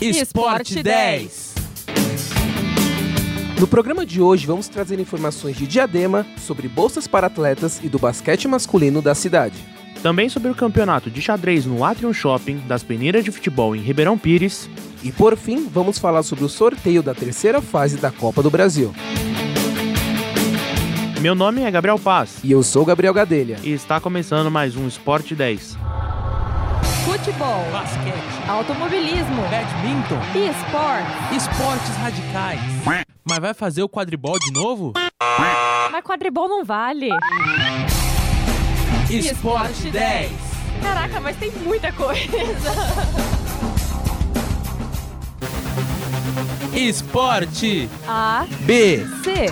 Esporte 10. No programa de hoje, vamos trazer informações de Diadema sobre bolsas para atletas e do basquete masculino da cidade. Também sobre o campeonato de xadrez no Atrium Shopping, das peneiras de futebol em Ribeirão Pires. E por fim, vamos falar sobre o sorteio da terceira fase da Copa do Brasil. Meu nome é Gabriel Paz. E eu sou Gabriel Gadelha. E está começando mais um Esporte 10. Futebol, basquete, automobilismo, badminton e esportes. Esportes radicais. Mas vai fazer o quadribol de novo? Mas quadribol não vale. Esporte 10. Caraca, mas tem muita coisa. Esporte A, B. C.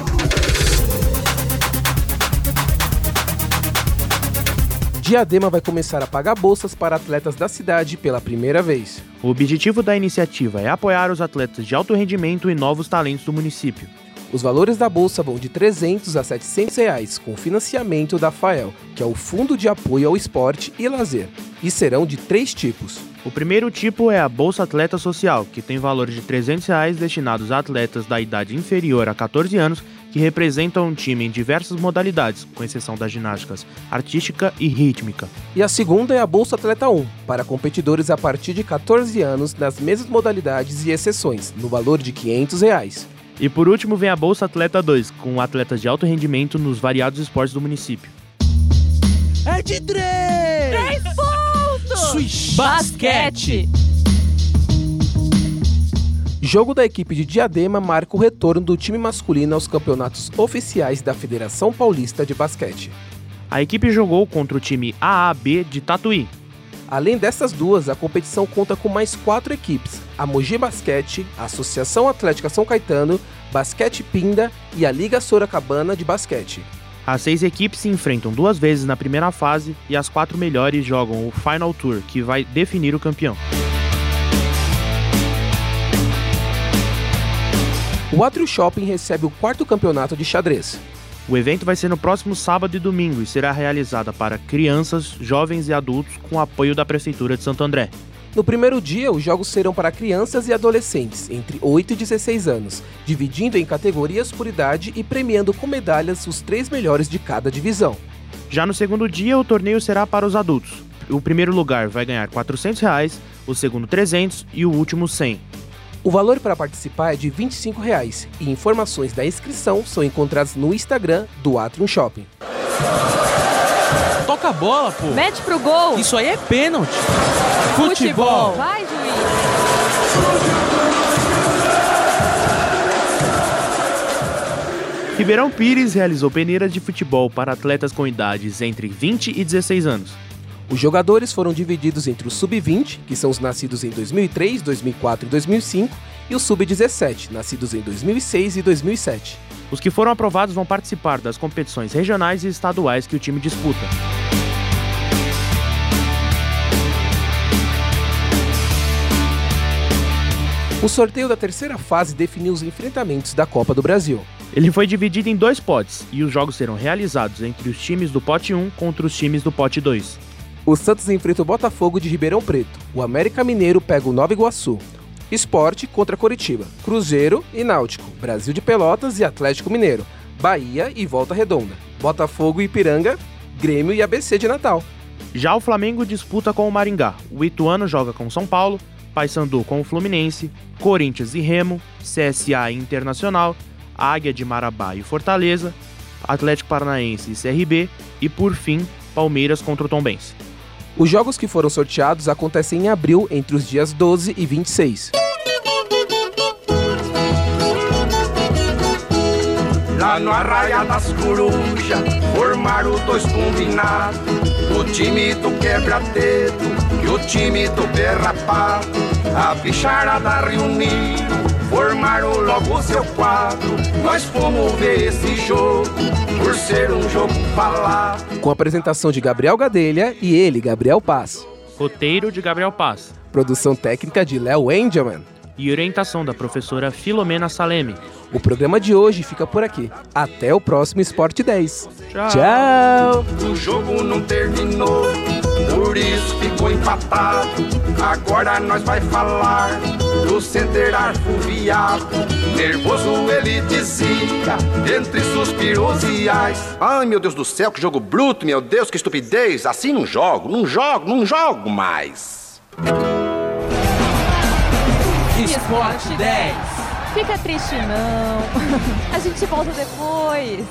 Diadema vai começar a pagar bolsas para atletas da cidade pela primeira vez. O objetivo da iniciativa é apoiar os atletas de alto rendimento e novos talentos do município. Os valores da bolsa vão de 300 a 700 reais, com financiamento da FAEL, que é o Fundo de Apoio ao Esporte e Lazer, e serão de três tipos. O primeiro tipo é a Bolsa Atleta Social, que tem valor de 300 reais destinados a atletas da idade inferior a 14 anos que representam um time em diversas modalidades, com exceção das ginásticas artística e rítmica. E a segunda é a Bolsa Atleta 1, para competidores a partir de 14 anos nas mesmas modalidades e exceções, no valor de 500 reais. E por último vem a Bolsa Atleta 2, com atletas de alto rendimento nos variados esportes do município. É de! Três Swish Basquete! Jogo da equipe de Diadema marca o retorno do time masculino aos campeonatos oficiais da Federação Paulista de Basquete. A equipe jogou contra o time AAB de Tatuí. Além dessas duas, a competição conta com mais quatro equipes: a Mogi Basquete, a Associação Atlética São Caetano, Basquete Pinda e a Liga Sorocabana de Basquete. As seis equipes se enfrentam duas vezes na primeira fase e as quatro melhores jogam o Final Tour, que vai definir o campeão. O Atrio Shopping recebe o quarto campeonato de xadrez. O evento vai ser no próximo sábado e domingo e será realizada para crianças, jovens e adultos com apoio da Prefeitura de Santo André. No primeiro dia, os jogos serão para crianças e adolescentes entre 8 e 16 anos, dividindo em categorias por idade e premiando com medalhas os três melhores de cada divisão. Já no segundo dia, o torneio será para os adultos. O primeiro lugar vai ganhar 400 reais, o segundo 300 e o último 100. O valor para participar é de 25 reais, e informações da inscrição são encontradas no Instagram do Atrium Shopping. A bola, pô! Mete pro gol! Isso aí é pênalti! Futebol! Vai, juiz! Ribeirão Pires realizou peneiras de futebol para atletas com idades entre 20 e 16 anos. Os jogadores foram divididos entre o sub-20, que são os nascidos em 2003, 2004 e 2005, e o sub-17, nascidos em 2006 e 2007. Os que foram aprovados vão participar das competições regionais e estaduais que o time disputa. O sorteio da terceira fase definiu os enfrentamentos da Copa do Brasil. Ele foi dividido em dois potes e os jogos serão realizados entre os times do pote 1 contra os times do pote 2. O Santos enfrenta o Botafogo de Ribeirão Preto. O América Mineiro pega o Nova Iguaçu. Esporte contra Coritiba. Cruzeiro e Náutico. Brasil de Pelotas e Atlético Mineiro. Bahia e Volta Redonda. Botafogo e Ipiranga. Grêmio e ABC de Natal. Já o Flamengo disputa com o Maringá. O Ituano joga com São Paulo. Paysandu com o Fluminense. Corinthians e Remo. CSA e Internacional. Águia de Marabá e Fortaleza. Atlético Paranaense e CRB. E por fim, Palmeiras contra o Tombense. Os jogos que foram sorteados acontecem em abril, entre os dias 12 e 26. Lá no Arraia das Corujas, formaram dois combinados. O time do quebra-teto e o time do berrapado. A bicharada reuniram, formaram logo seu quadro. Nós fomos ver esse jogo, por ser um jogo falado. Com a apresentação de Gabriel Gadelha e ele, Gabriel Paz. Roteiro de Gabriel Paz. Produção técnica de Léo Engelman. E orientação da professora Filomena Saleme. O programa de hoje fica por aqui. Até o próximo Esporte 10. Tchau. Tchau. O jogo não terminou, por isso ficou empatado. Agora nós vai falar do center arfuviado. Nervoso ele dizia, entre suspiros e ais. Ai, meu Deus do céu, que jogo bruto, meu Deus, que estupidez. Assim não jogo, não jogo, não jogo mais. Esporte 10. Fica triste não. A gente volta depois.